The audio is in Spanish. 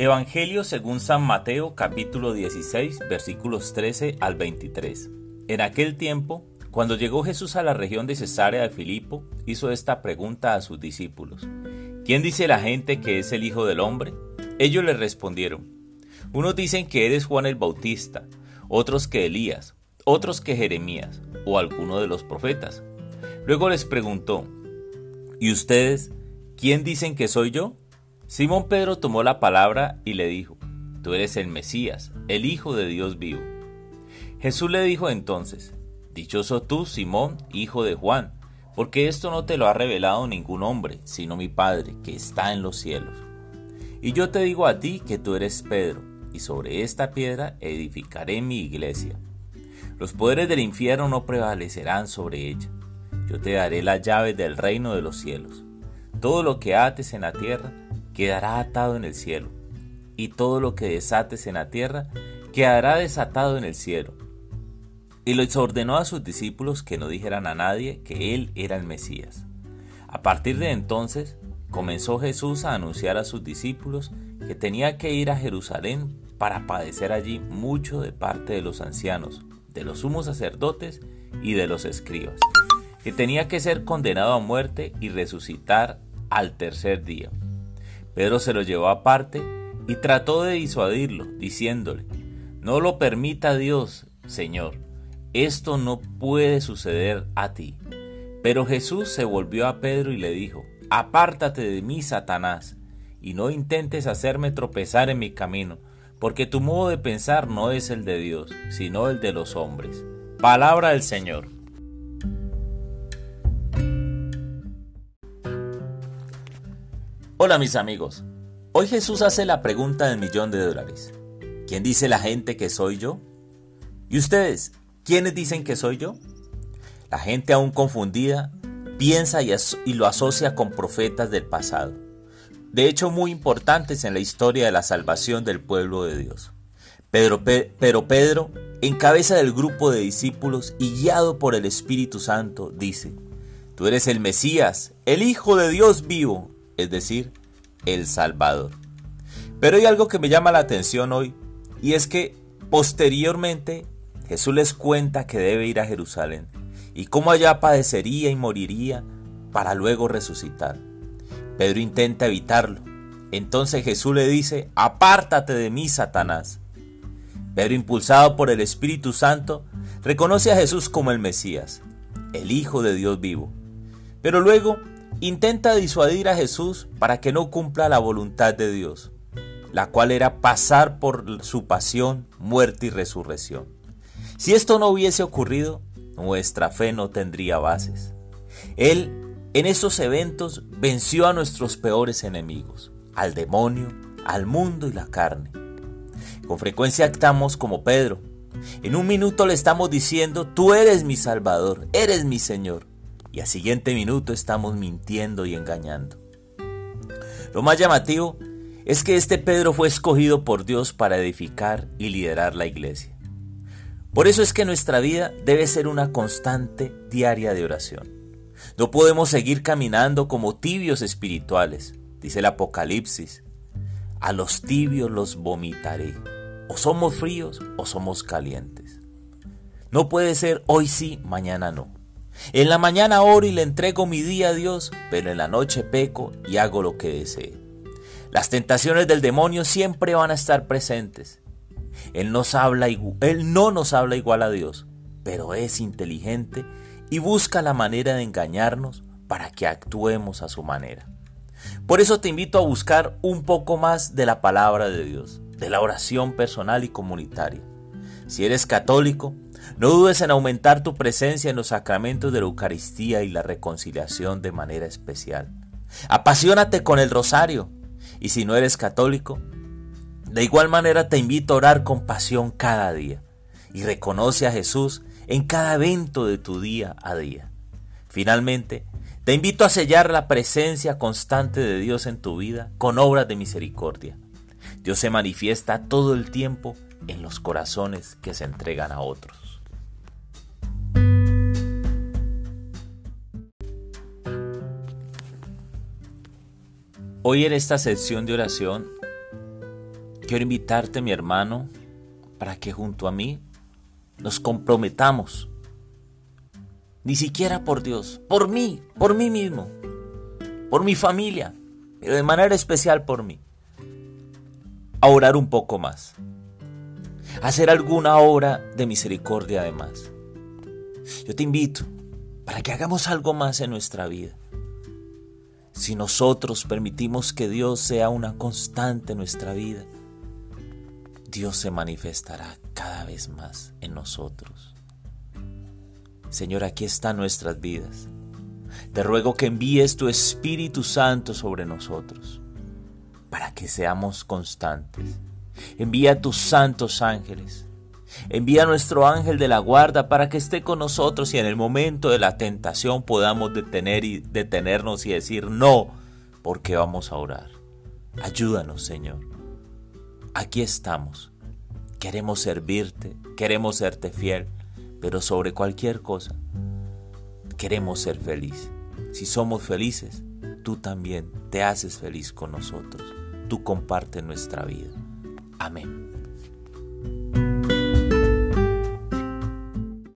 Evangelio según San Mateo capítulo 16 versículos 13 al 23. En aquel tiempo, cuando llegó Jesús a la región de Cesarea de Filipo, hizo esta pregunta a sus discípulos. ¿Quién dice la gente que es el Hijo del Hombre? Ellos le respondieron. Unos dicen que eres Juan el Bautista, otros que Elías, otros que Jeremías o alguno de los profetas. Luego les preguntó, ¿y ustedes quién dicen que soy yo? Simón Pedro tomó la palabra y le dijo, Tú eres el Mesías, el Hijo de Dios vivo. Jesús le dijo entonces, Dichoso tú, Simón, hijo de Juan, porque esto no te lo ha revelado ningún hombre, sino mi Padre, que está en los cielos. Y yo te digo a ti que tú eres Pedro, y sobre esta piedra edificaré mi iglesia. Los poderes del infierno no prevalecerán sobre ella. Yo te daré las llaves del reino de los cielos. Todo lo que ates en la tierra quedará atado en el cielo, y todo lo que desates en la tierra quedará desatado en el cielo. Y les ordenó a sus discípulos que no dijeran a nadie que él era el Mesías. A partir de entonces, comenzó Jesús a anunciar a sus discípulos que tenía que ir a Jerusalén para padecer allí mucho de parte de los ancianos, de los sumos sacerdotes y de los escribas, que tenía que ser condenado a muerte y resucitar al tercer día. Pedro se lo llevó aparte y trató de disuadirlo, diciéndole, No lo permita Dios, Señor, esto no puede suceder a ti. Pero Jesús se volvió a Pedro y le dijo, Apártate de mí, Satanás, y no intentes hacerme tropezar en mi camino, porque tu modo de pensar no es el de Dios, sino el de los hombres. Palabra del Señor. Hola mis amigos, hoy Jesús hace la pregunta del millón de dólares. ¿Quién dice la gente que soy yo? ¿Y ustedes, quiénes dicen que soy yo? La gente aún confundida piensa y, lo asocia con profetas del pasado, de hecho muy importantes en la historia de la salvación del pueblo de Dios. pero Pedro, en cabeza del grupo de discípulos y guiado por el Espíritu Santo, dice, Tú eres el Mesías, el Hijo de Dios vivo es decir, el Salvador. Pero hay algo que me llama la atención hoy, y es que posteriormente Jesús les cuenta que debe ir a Jerusalén y cómo allá padecería y moriría para luego resucitar. Pedro intenta evitarlo. Entonces Jesús le dice, apártate de mí, Satanás. Pedro, impulsado por el Espíritu Santo, reconoce a Jesús como el Mesías, el Hijo de Dios vivo. Pero luego intenta disuadir a Jesús para que no cumpla la voluntad de Dios, la cual era pasar por su pasión, muerte y resurrección. Si esto no hubiese ocurrido, nuestra fe no tendría bases. Él, en esos eventos, venció a nuestros peores enemigos, al demonio, al mundo y la carne. Con frecuencia actamos como Pedro. En un minuto le estamos diciendo, tú eres mi Salvador, eres mi Señor y al siguiente minuto estamos mintiendo y engañando. Lo más llamativo es que este Pedro fue escogido por Dios para edificar y liderar la iglesia. Por eso es que nuestra vida debe ser una constante diaria de oración. No podemos seguir caminando como tibios espirituales, dice el Apocalipsis. A los tibios los vomitaré. O somos fríos o somos calientes. No puede ser hoy sí, mañana no. En la mañana oro y le entrego mi día a Dios, pero en la noche peco y hago lo que desee. Las tentaciones del demonio siempre van a estar presentes. Él, nos habla, él no nos habla igual a Dios, pero es inteligente y busca la manera de engañarnos para que actuemos a su manera. Por eso te invito a buscar un poco más de la palabra de Dios, de la oración personal y comunitaria. Si eres católico, no dudes en aumentar tu presencia en los sacramentos de la Eucaristía y la reconciliación de manera especial. Apasionate con el rosario. Y si no eres católico, de igual manera te invito a orar con pasión cada día y reconoce a Jesús en cada evento de tu día a día. Finalmente, te invito a sellar la presencia constante de Dios en tu vida con obras de misericordia. Dios se manifiesta todo el tiempo en los corazones que se entregan a otros. Hoy en esta sección de oración quiero invitarte, mi hermano, para que junto a mí nos comprometamos. Ni siquiera por Dios, por mí, por mí mismo, por mi familia, pero de manera especial por mí. A orar un poco más. A hacer alguna obra de misericordia además. Yo te invito para que hagamos algo más en nuestra vida. Si nosotros permitimos que Dios sea una constante en nuestra vida, Dios se manifestará cada vez más en nosotros. Señor, aquí están nuestras vidas. Te ruego que envíes tu Espíritu Santo sobre nosotros para que seamos constantes. Envía tus santos ángeles. Envía a nuestro ángel de la guarda para que esté con nosotros y en el momento de la tentación podamos detener y detenernos y decir no, porque vamos a orar. Ayúdanos, Señor. Aquí estamos. Queremos servirte, queremos serte fiel, pero sobre cualquier cosa, queremos ser feliz. Si somos felices, tú también te haces feliz con nosotros. Tú compartes nuestra vida. Amén.